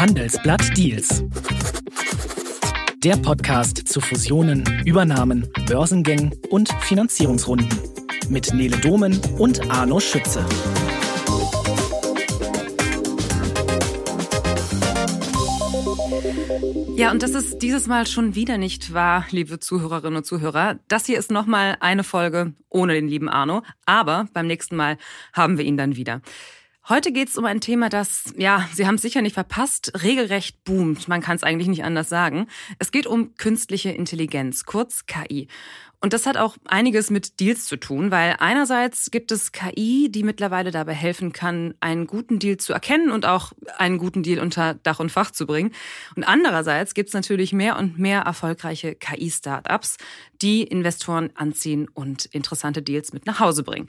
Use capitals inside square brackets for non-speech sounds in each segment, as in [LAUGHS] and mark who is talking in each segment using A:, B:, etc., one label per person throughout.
A: Handelsblatt Deals. Der Podcast zu Fusionen, Übernahmen, Börsengängen und Finanzierungsrunden. Mit Nele Domen und Arno Schütze.
B: Ja, und das ist dieses Mal schon wieder nicht wahr, liebe Zuhörerinnen und Zuhörer. Das hier ist nochmal eine Folge ohne den lieben Arno. Aber beim nächsten Mal haben wir ihn dann wieder. Heute geht es um ein Thema, das, ja, Sie haben es sicher nicht verpasst, regelrecht boomt. Man kann es eigentlich nicht anders sagen. Es geht um künstliche Intelligenz, kurz KI. Und das hat auch einiges mit Deals zu tun, weil einerseits gibt es KI, die mittlerweile dabei helfen kann, einen guten Deal zu erkennen und auch einen guten Deal unter Dach und Fach zu bringen. Und andererseits gibt es natürlich mehr und mehr erfolgreiche KI-Startups, die Investoren anziehen und interessante Deals mit nach Hause bringen.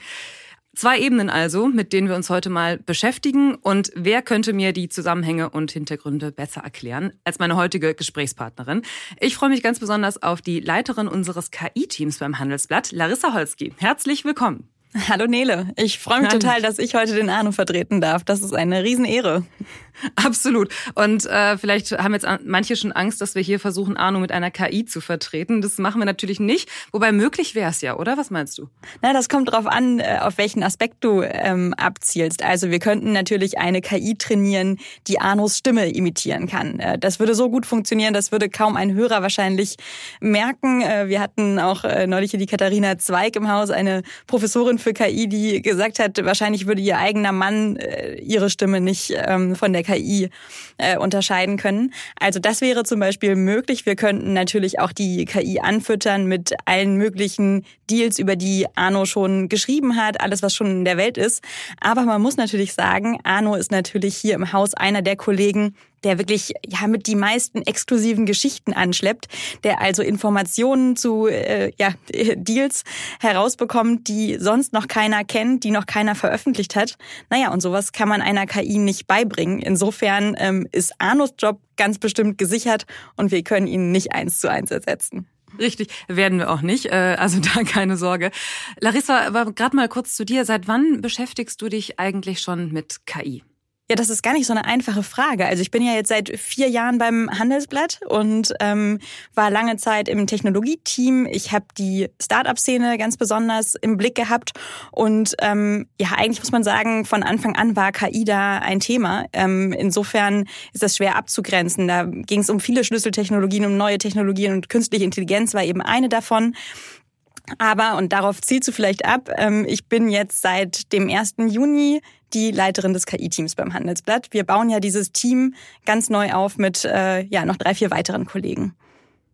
B: Zwei Ebenen also, mit denen wir uns heute mal beschäftigen. Und wer könnte mir die Zusammenhänge und Hintergründe besser erklären als meine heutige Gesprächspartnerin? Ich freue mich ganz besonders auf die Leiterin unseres KI-Teams beim Handelsblatt, Larissa Holski. Herzlich willkommen. [LAUGHS]
C: Hallo Nele, ich freue mich total, dass ich heute den Arno vertreten darf. Das ist eine Riesenehre. [LAUGHS]
B: Absolut. Und äh, vielleicht haben jetzt manche schon Angst, dass wir hier versuchen, Arno mit einer KI zu vertreten. Das machen wir natürlich nicht. Wobei möglich wäre es ja, oder? Was meinst du?
C: Na, das kommt drauf an, äh, auf welchen Aspekt du ähm, abzielst. Also wir könnten natürlich eine KI trainieren, die Arnos Stimme imitieren kann. Äh, das würde so gut funktionieren, das würde kaum ein Hörer wahrscheinlich merken. Äh, wir hatten auch äh, neulich hier die Katharina Zweig im Haus, eine Professorin für KI, die gesagt hat, wahrscheinlich würde ihr eigener Mann äh, ihre Stimme nicht ähm, von der KI äh, unterscheiden können. Also das wäre zum Beispiel möglich. Wir könnten natürlich auch die KI anfüttern mit allen möglichen Deals, über die Arno schon geschrieben hat, alles, was schon in der Welt ist. Aber man muss natürlich sagen, Arno ist natürlich hier im Haus einer der Kollegen, der wirklich ja mit die meisten exklusiven Geschichten anschleppt, der also Informationen zu äh, ja, [LAUGHS] Deals herausbekommt, die sonst noch keiner kennt, die noch keiner veröffentlicht hat. Naja, und sowas kann man einer KI nicht beibringen. Insofern ähm, ist Arnos Job ganz bestimmt gesichert und wir können ihn nicht eins zu eins ersetzen.
B: Richtig, werden wir auch nicht. Äh, also da keine Sorge. Larissa, aber gerade mal kurz zu dir. Seit wann beschäftigst du dich eigentlich schon mit KI?
C: Ja, das ist gar nicht so eine einfache Frage. Also ich bin ja jetzt seit vier Jahren beim Handelsblatt und ähm, war lange Zeit im Technologieteam. Ich habe die Startup-Szene ganz besonders im Blick gehabt und ähm, ja, eigentlich muss man sagen, von Anfang an war KI da ein Thema. Ähm, insofern ist das schwer abzugrenzen. Da ging es um viele Schlüsseltechnologien, um neue Technologien und künstliche Intelligenz war eben eine davon. Aber, und darauf zielst du vielleicht ab, ähm, ich bin jetzt seit dem 1. Juni die Leiterin des KI-Teams beim Handelsblatt. Wir bauen ja dieses Team ganz neu auf mit äh, ja, noch drei, vier weiteren Kollegen.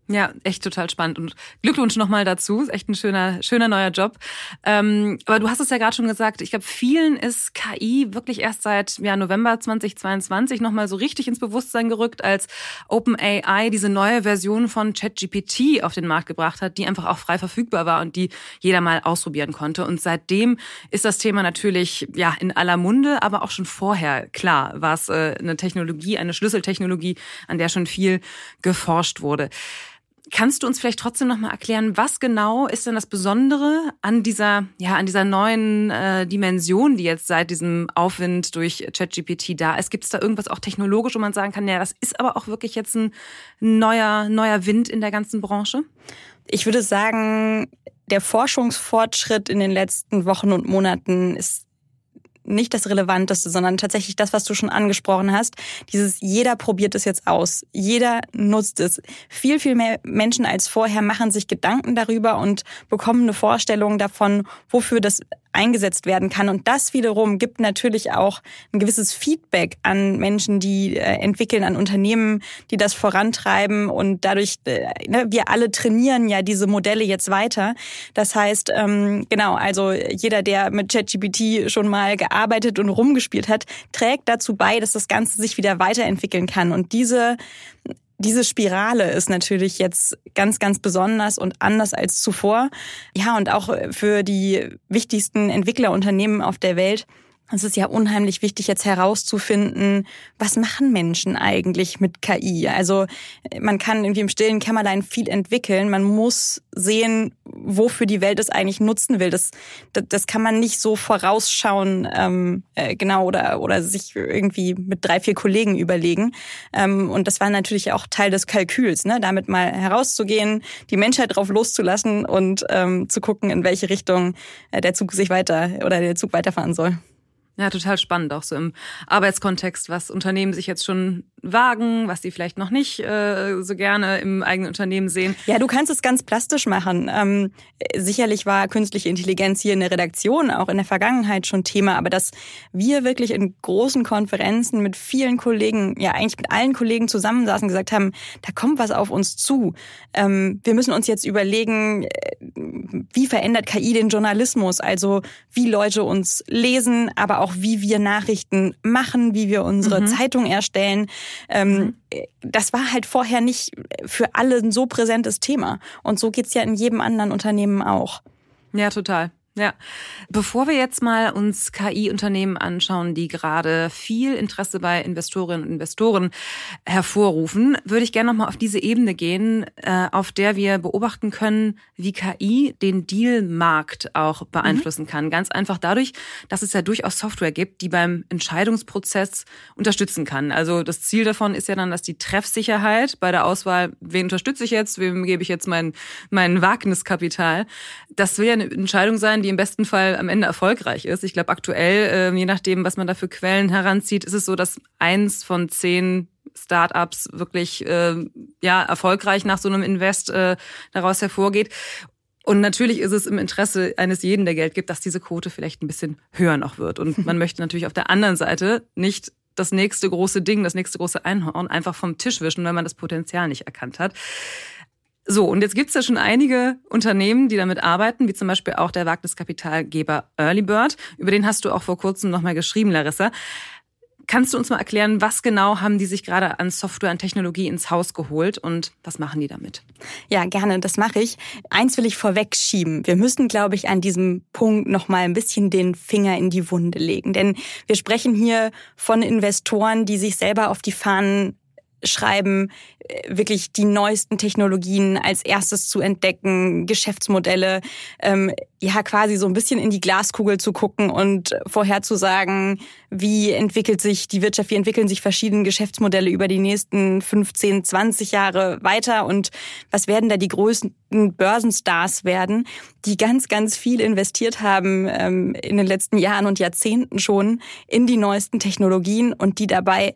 B: Ja, echt total spannend und Glückwunsch nochmal dazu. Ist echt ein schöner, schöner neuer Job. Ähm, aber du hast es ja gerade schon gesagt. Ich glaube, vielen ist KI wirklich erst seit ja, November 2022 nochmal so richtig ins Bewusstsein gerückt, als OpenAI diese neue Version von ChatGPT auf den Markt gebracht hat, die einfach auch frei verfügbar war und die jeder mal ausprobieren konnte. Und seitdem ist das Thema natürlich ja in aller Munde, aber auch schon vorher klar war es äh, eine Technologie, eine Schlüsseltechnologie, an der schon viel geforscht wurde. Kannst du uns vielleicht trotzdem noch mal erklären, was genau ist denn das Besondere an dieser, ja, an dieser neuen äh, Dimension, die jetzt seit diesem Aufwind durch ChatGPT da ist? Gibt es da irgendwas auch technologisch, wo man sagen kann, ja, das ist aber auch wirklich jetzt ein neuer, neuer Wind in der ganzen Branche?
C: Ich würde sagen, der Forschungsfortschritt in den letzten Wochen und Monaten ist nicht das Relevanteste, sondern tatsächlich das, was du schon angesprochen hast. Dieses jeder probiert es jetzt aus. Jeder nutzt es. Viel, viel mehr Menschen als vorher machen sich Gedanken darüber und bekommen eine Vorstellung davon, wofür das eingesetzt werden kann. Und das wiederum gibt natürlich auch ein gewisses Feedback an Menschen, die äh, entwickeln, an Unternehmen, die das vorantreiben. Und dadurch, äh, ne, wir alle trainieren ja diese Modelle jetzt weiter. Das heißt, ähm, genau, also jeder, der mit ChatGPT schon mal gearbeitet und rumgespielt hat, trägt dazu bei, dass das Ganze sich wieder weiterentwickeln kann. Und diese diese Spirale ist natürlich jetzt ganz, ganz besonders und anders als zuvor. Ja, und auch für die wichtigsten Entwicklerunternehmen auf der Welt es ist ja unheimlich wichtig, jetzt herauszufinden, was machen Menschen eigentlich mit KI? Also man kann irgendwie im stillen Kämmerlein viel entwickeln. Man muss sehen, wofür die Welt es eigentlich nutzen will. Das, das, das kann man nicht so vorausschauen, ähm, äh, genau, oder, oder sich irgendwie mit drei, vier Kollegen überlegen. Ähm, und das war natürlich auch Teil des Kalküls, ne? damit mal herauszugehen, die Menschheit drauf loszulassen und ähm, zu gucken, in welche Richtung äh, der Zug sich weiter oder der Zug weiterfahren soll.
B: Ja, total spannend, auch so im Arbeitskontext, was Unternehmen sich jetzt schon wagen, was sie vielleicht noch nicht äh, so gerne im eigenen Unternehmen sehen.
C: Ja, du kannst es ganz plastisch machen. Ähm, sicherlich war künstliche Intelligenz hier in der Redaktion auch in der Vergangenheit schon Thema, aber dass wir wirklich in großen Konferenzen mit vielen Kollegen, ja eigentlich mit allen Kollegen zusammensaßen und gesagt haben, da kommt was auf uns zu. Ähm, wir müssen uns jetzt überlegen, äh, wie verändert KI den Journalismus, also wie Leute uns lesen, aber auch wie wir Nachrichten machen, wie wir unsere mhm. Zeitung erstellen. Ähm, mhm. Das war halt vorher nicht für alle ein so präsentes Thema. Und so geht's ja in jedem anderen Unternehmen auch.
B: Ja, total. Ja. Bevor wir jetzt mal uns KI-Unternehmen anschauen, die gerade viel Interesse bei Investorinnen und Investoren hervorrufen, würde ich gerne nochmal auf diese Ebene gehen, äh, auf der wir beobachten können, wie KI den Dealmarkt auch beeinflussen mhm. kann. Ganz einfach dadurch, dass es ja durchaus Software gibt, die beim Entscheidungsprozess unterstützen kann. Also das Ziel davon ist ja dann, dass die Treffsicherheit bei der Auswahl, wen unterstütze ich jetzt, wem gebe ich jetzt mein, mein Wagniskapital, das will ja eine Entscheidung sein, die im besten Fall am Ende erfolgreich ist. Ich glaube, aktuell, äh, je nachdem, was man da für Quellen heranzieht, ist es so, dass eins von zehn Startups wirklich äh, ja erfolgreich nach so einem Invest äh, daraus hervorgeht. Und natürlich ist es im Interesse eines jeden, der Geld gibt, dass diese Quote vielleicht ein bisschen höher noch wird. Und man [LAUGHS] möchte natürlich auf der anderen Seite nicht das nächste große Ding, das nächste große Einhorn einfach vom Tisch wischen, wenn man das Potenzial nicht erkannt hat. So, und jetzt gibt's ja schon einige Unternehmen, die damit arbeiten, wie zum Beispiel auch der Wagniskapitalgeber Earlybird. Über den hast du auch vor kurzem nochmal geschrieben, Larissa. Kannst du uns mal erklären, was genau haben die sich gerade an Software und Technologie ins Haus geholt und was machen die damit?
C: Ja, gerne, das mache ich. Eins will ich vorwegschieben. Wir müssen, glaube ich, an diesem Punkt noch mal ein bisschen den Finger in die Wunde legen, denn wir sprechen hier von Investoren, die sich selber auf die Fahnen schreiben, äh, wirklich die neuesten Technologien als erstes zu entdecken, Geschäftsmodelle, ähm, ja quasi so ein bisschen in die Glaskugel zu gucken und vorherzusagen, wie entwickelt sich die Wirtschaft, wie entwickeln sich verschiedene Geschäftsmodelle über die nächsten 15, 20 Jahre weiter und was werden da die größten Börsenstars werden, die ganz, ganz viel investiert haben ähm, in den letzten Jahren und Jahrzehnten schon in die neuesten Technologien und die dabei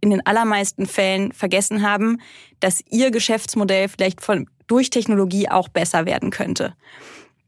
C: in den allermeisten Fällen vergessen haben, dass ihr Geschäftsmodell vielleicht von, durch Technologie auch besser werden könnte.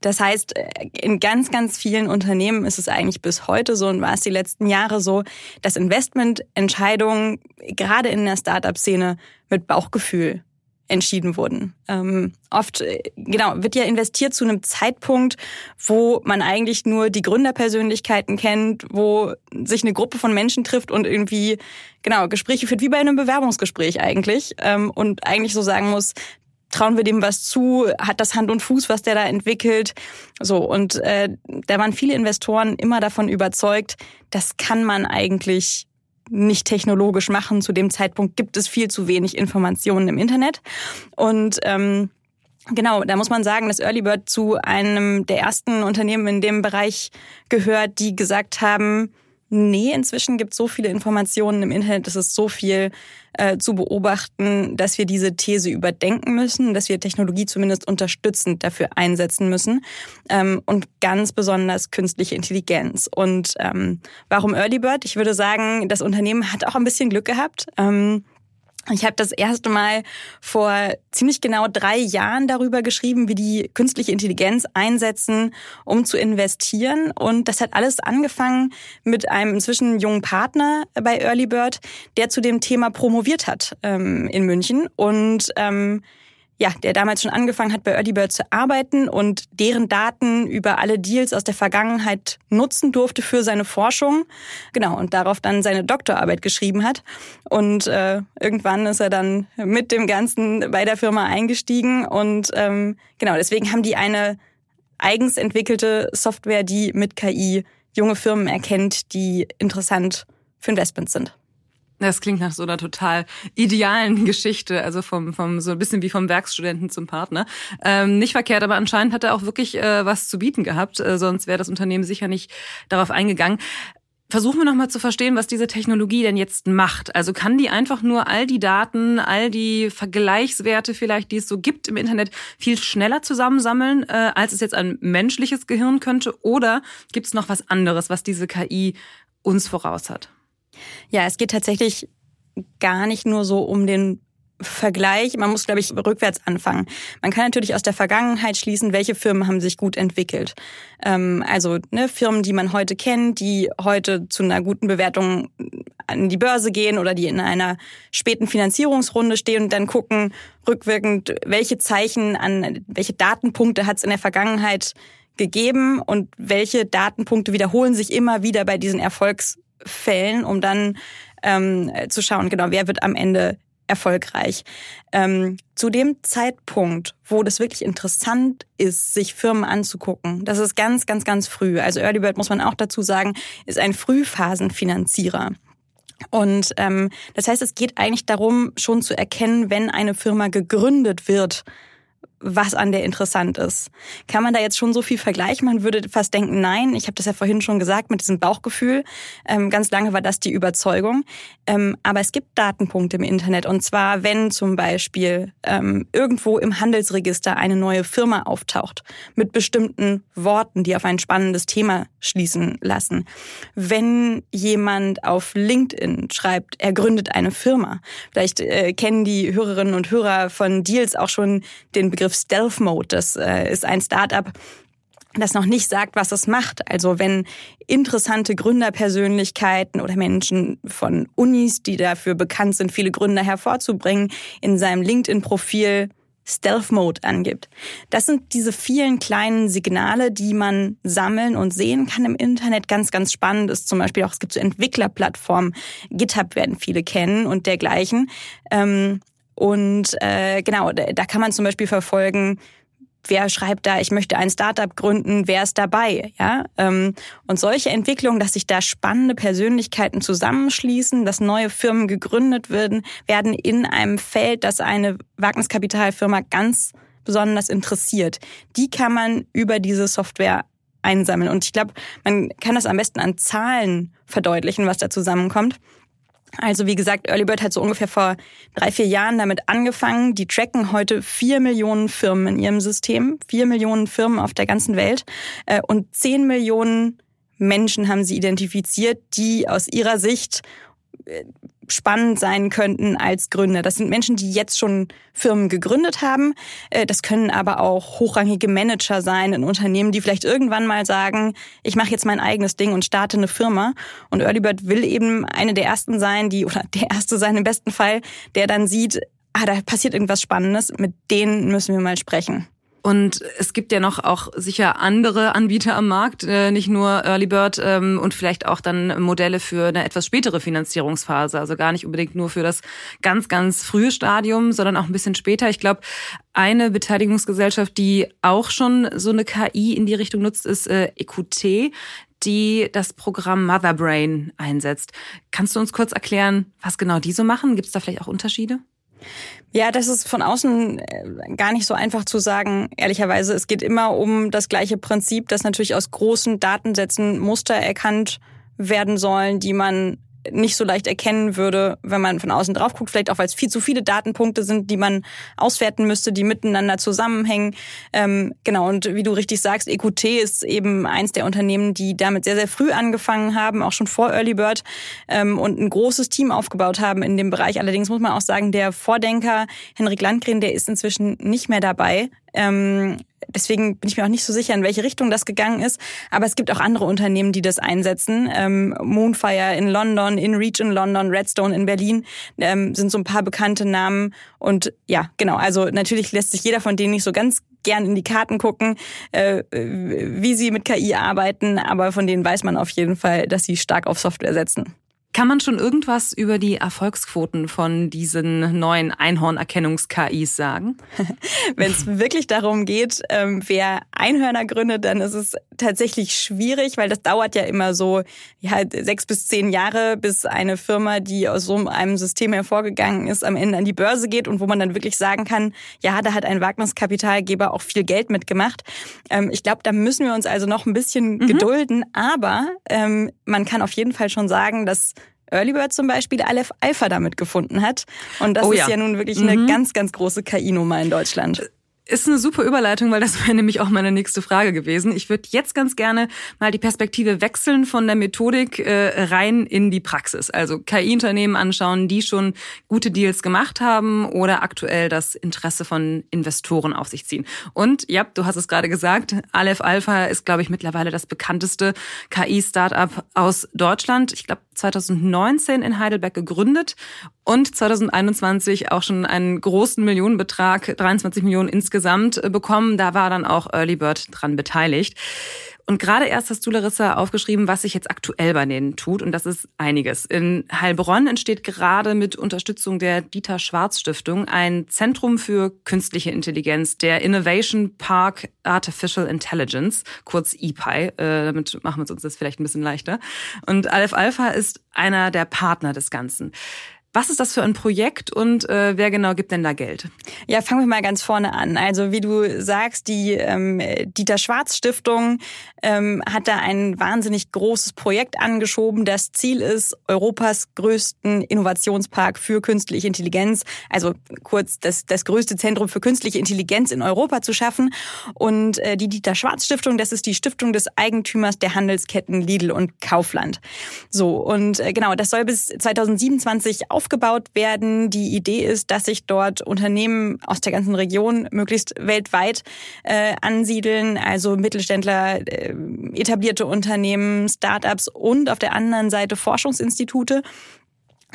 C: Das heißt, äh, in ganz, ganz vielen Unternehmen ist es eigentlich bis heute so und war es die letzten Jahre so, dass Investmententscheidungen gerade in der Startup-Szene mit Bauchgefühl entschieden wurden. Ähm, oft, äh, genau, wird ja investiert zu einem Zeitpunkt, wo man eigentlich nur die Gründerpersönlichkeiten kennt, wo sich eine Gruppe von Menschen trifft und irgendwie, genau, Gespräche führt, wie bei einem Bewerbungsgespräch eigentlich. Ähm, und eigentlich so sagen muss, trauen wir dem was zu? Hat das Hand und Fuß, was der da entwickelt? So, und äh, da waren viele Investoren immer davon überzeugt, das kann man eigentlich nicht technologisch machen. Zu dem Zeitpunkt gibt es viel zu wenig Informationen im Internet. Und ähm, Genau, da muss man sagen, dass Earlybird zu einem der ersten Unternehmen in dem Bereich gehört, die gesagt haben, Nee, inzwischen gibt es so viele Informationen im Internet, es ist so viel äh, zu beobachten, dass wir diese These überdenken müssen, dass wir Technologie zumindest unterstützend dafür einsetzen müssen ähm, und ganz besonders künstliche Intelligenz. Und ähm, warum Early Bird? Ich würde sagen, das Unternehmen hat auch ein bisschen Glück gehabt. Ähm, ich habe das erste Mal vor ziemlich genau drei Jahren darüber geschrieben, wie die künstliche Intelligenz einsetzen, um zu investieren. Und das hat alles angefangen mit einem inzwischen jungen Partner bei Early Bird, der zu dem Thema promoviert hat ähm, in München. Und ähm, ja, der damals schon angefangen hat, bei Early Bird zu arbeiten und deren Daten über alle Deals aus der Vergangenheit nutzen durfte für seine Forschung. Genau, und darauf dann seine Doktorarbeit geschrieben hat. Und äh, irgendwann ist er dann mit dem Ganzen bei der Firma eingestiegen. Und ähm, genau, deswegen haben die eine eigens entwickelte Software, die mit KI junge Firmen erkennt, die interessant für Investments sind.
B: Das klingt nach so einer total idealen [LAUGHS] Geschichte, also vom, vom so ein bisschen wie vom Werkstudenten zum Partner. Ähm, nicht verkehrt, aber anscheinend hat er auch wirklich äh, was zu bieten gehabt, äh, sonst wäre das Unternehmen sicher nicht darauf eingegangen. Versuchen wir nochmal zu verstehen, was diese Technologie denn jetzt macht. Also kann die einfach nur all die Daten, all die Vergleichswerte vielleicht, die es so gibt im Internet, viel schneller zusammensammeln, äh, als es jetzt ein menschliches Gehirn könnte? Oder gibt es noch was anderes, was diese KI uns voraus hat?
C: Ja, es geht tatsächlich gar nicht nur so um den Vergleich. Man muss, glaube ich, rückwärts anfangen. Man kann natürlich aus der Vergangenheit schließen, welche Firmen haben sich gut entwickelt. Ähm, also ne, Firmen, die man heute kennt, die heute zu einer guten Bewertung an die Börse gehen oder die in einer späten Finanzierungsrunde stehen und dann gucken, rückwirkend, welche Zeichen an, welche Datenpunkte hat es in der Vergangenheit gegeben und welche Datenpunkte wiederholen sich immer wieder bei diesen Erfolgs Fällen, um dann ähm, zu schauen, genau, wer wird am Ende erfolgreich. Ähm, zu dem Zeitpunkt, wo das wirklich interessant ist, sich Firmen anzugucken, das ist ganz, ganz, ganz früh. Also Early Bird muss man auch dazu sagen, ist ein Frühphasenfinanzierer. Und ähm, das heißt, es geht eigentlich darum, schon zu erkennen, wenn eine Firma gegründet wird, was an der interessant ist. Kann man da jetzt schon so viel vergleichen? Man würde fast denken, nein. Ich habe das ja vorhin schon gesagt mit diesem Bauchgefühl. Ähm, ganz lange war das die Überzeugung. Ähm, aber es gibt Datenpunkte im Internet. Und zwar, wenn zum Beispiel ähm, irgendwo im Handelsregister eine neue Firma auftaucht mit bestimmten Worten, die auf ein spannendes Thema schließen lassen. Wenn jemand auf LinkedIn schreibt, er gründet eine Firma. Vielleicht äh, kennen die Hörerinnen und Hörer von Deals auch schon den Begriff Begriff Stealth Mode. Das äh, ist ein Startup, das noch nicht sagt, was es macht. Also wenn interessante Gründerpersönlichkeiten oder Menschen von Unis, die dafür bekannt sind, viele Gründer hervorzubringen, in seinem LinkedIn-Profil Stealth Mode angibt. Das sind diese vielen kleinen Signale, die man sammeln und sehen kann im Internet. Ganz, ganz spannend ist zum Beispiel auch, es gibt so Entwicklerplattformen, GitHub werden viele kennen und dergleichen. Ähm, und äh, genau, da kann man zum Beispiel verfolgen, wer schreibt da, ich möchte ein Startup gründen, wer ist dabei, ja? Ähm, und solche Entwicklungen, dass sich da spannende Persönlichkeiten zusammenschließen, dass neue Firmen gegründet werden, werden in einem Feld, das eine Wagniskapitalfirma ganz besonders interessiert. Die kann man über diese Software einsammeln. Und ich glaube, man kann das am besten an Zahlen verdeutlichen, was da zusammenkommt. Also wie gesagt, Earlybird hat so ungefähr vor drei, vier Jahren damit angefangen. Die tracken heute vier Millionen Firmen in ihrem System, vier Millionen Firmen auf der ganzen Welt äh, und zehn Millionen Menschen haben sie identifiziert, die aus ihrer Sicht spannend sein könnten als Gründer. Das sind Menschen, die jetzt schon Firmen gegründet haben. Äh, das können aber auch hochrangige Manager sein in Unternehmen, die vielleicht irgendwann mal sagen, ich mache jetzt mein eigenes Ding und starte eine Firma. Und Earlybird will eben eine der ersten sein, die, [LAUGHS] oder der erste sein im besten Fall, der dann sieht, ah, da passiert irgendwas Spannendes, mit denen müssen wir mal sprechen.
B: Und es gibt ja noch auch sicher andere Anbieter am Markt, äh, nicht nur Early Bird ähm, und vielleicht auch dann Modelle für eine etwas spätere Finanzierungsphase. Also gar nicht unbedingt nur für das ganz, ganz frühe Stadium, sondern auch ein bisschen später. Ich glaube, eine Beteiligungsgesellschaft, die auch schon so eine KI in die Richtung nutzt, ist äh, EQT die das Programm Motherbrain einsetzt. Kannst du uns kurz erklären, was genau die so machen? Gibt es da vielleicht auch Unterschiede?
C: Ja, das ist von außen äh, gar nicht so einfach zu sagen, ehrlicherweise. Es geht immer um das gleiche Prinzip, dass natürlich aus großen Datensätzen Muster erkannt werden sollen, die man nicht so leicht erkennen würde, wenn man von außen drauf guckt. Vielleicht auch, weil es viel zu viele Datenpunkte sind, die man auswerten müsste, die miteinander zusammenhängen. Ähm, genau, und wie du richtig sagst, EQT ist eben eins der Unternehmen, die damit sehr, sehr früh angefangen haben, auch schon vor Early Bird ähm, und ein großes Team aufgebaut haben in dem Bereich. Allerdings muss man auch sagen, der Vordenker Henrik Landgren, der ist inzwischen nicht mehr dabei. Ähm, deswegen bin ich mir auch nicht so sicher, in welche Richtung das gegangen ist. Aber es gibt auch andere Unternehmen, die das einsetzen. Ähm, Moonfire in London, InReach in London, Redstone in Berlin ähm, sind so ein paar bekannte Namen. Und ja, genau. Also natürlich lässt sich jeder von denen nicht so ganz gern in die Karten gucken, äh, wie sie mit KI arbeiten. Aber von denen weiß man auf jeden Fall, dass sie stark auf Software setzen.
B: Kann man schon irgendwas über die Erfolgsquoten von diesen neuen Einhornerkennungs-KIs sagen? [LAUGHS]
C: Wenn es wirklich darum geht, ähm, wer Einhörner gründet, dann ist es tatsächlich schwierig, weil das dauert ja immer so ja, sechs bis zehn Jahre, bis eine Firma, die aus so einem System hervorgegangen ist, am Ende an die Börse geht und wo man dann wirklich sagen kann, ja, da hat ein Wagniskapitalgeber auch viel Geld mitgemacht. Ähm, ich glaube, da müssen wir uns also noch ein bisschen mhm. gedulden, aber ähm, man kann auf jeden Fall schon sagen, dass Earlybird zum Beispiel Aleph Alpha damit gefunden hat. Und das oh, ist ja. ja nun wirklich mhm. eine ganz, ganz große KI-Nummer in Deutschland.
B: Ist eine super Überleitung, weil das [LAUGHS] wäre nämlich auch meine nächste Frage gewesen. Ich würde jetzt ganz gerne mal die Perspektive wechseln von der Methodik äh, rein in die Praxis. Also KI-Unternehmen anschauen, die schon gute Deals gemacht haben oder aktuell das Interesse von Investoren auf sich ziehen. Und ja, du hast es gerade gesagt, Aleph Alpha ist, glaube ich, mittlerweile das bekannteste KI-Startup aus Deutschland. Ich glaube, 2019 in Heidelberg gegründet und 2021 auch schon einen großen Millionenbetrag, 23 Millionen insgesamt äh, bekommen. Da war dann auch Early Bird dran beteiligt. Und gerade erst hast du, Larissa, aufgeschrieben, was sich jetzt aktuell bei denen tut. Und das ist einiges. In Heilbronn entsteht gerade mit Unterstützung der Dieter Schwarz Stiftung ein Zentrum für künstliche Intelligenz, der Innovation Park Artificial Intelligence, kurz EPI. Äh, damit machen wir uns das vielleicht ein bisschen leichter. Und Aleph Alpha ist einer der Partner des Ganzen. Was ist das für ein Projekt und äh, wer genau gibt denn da Geld?
C: Ja, fangen wir mal ganz vorne an. Also wie du sagst, die ähm, Dieter Schwarz Stiftung ähm, hat da ein wahnsinnig großes Projekt angeschoben. Das Ziel ist, Europas größten Innovationspark für künstliche Intelligenz, also kurz das, das größte Zentrum für künstliche Intelligenz in Europa zu schaffen. Und äh, die Dieter Schwarz Stiftung, das ist die Stiftung des Eigentümers der Handelsketten Lidl und Kaufland. So, und äh, genau, das soll bis 2027 auf aufgebaut werden. Die Idee ist, dass sich dort Unternehmen aus der ganzen Region möglichst weltweit äh, ansiedeln, also Mittelständler, äh, etablierte Unternehmen, Startups und auf der anderen Seite Forschungsinstitute,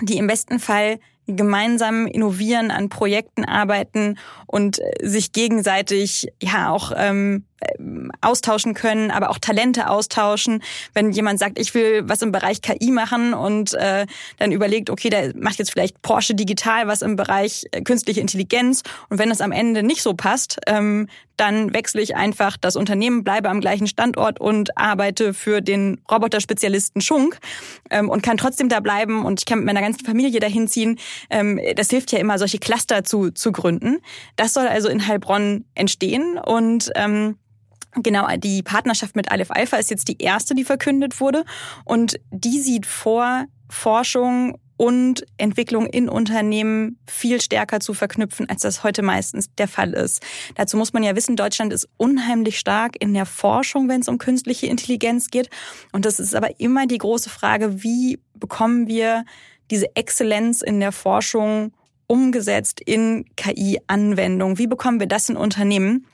C: die im besten Fall gemeinsam innovieren, an Projekten arbeiten und äh, sich gegenseitig ja auch ähm, austauschen können, aber auch Talente austauschen. Wenn jemand sagt, ich will was im Bereich KI machen und äh, dann überlegt, okay, der macht jetzt vielleicht Porsche digital was im Bereich äh, künstliche Intelligenz und wenn es am Ende nicht so passt, ähm, dann wechsle ich einfach das Unternehmen, bleibe am gleichen Standort und arbeite für den Roboterspezialisten Schunk ähm, und kann trotzdem da bleiben und ich kann mit meiner ganzen Familie dahin ziehen. Ähm, das hilft ja immer, solche Cluster zu, zu gründen. Das soll also in Heilbronn entstehen und ähm, Genau, die Partnerschaft mit Aleph Alpha ist jetzt die erste, die verkündet wurde. Und die sieht vor, Forschung und Entwicklung in Unternehmen viel stärker zu verknüpfen, als das heute meistens der Fall ist. Dazu muss man ja wissen, Deutschland ist unheimlich stark in der Forschung, wenn es um künstliche Intelligenz geht. Und das ist aber immer die große Frage, wie bekommen wir diese Exzellenz in der Forschung umgesetzt in KI-Anwendung? Wie bekommen wir das in Unternehmen?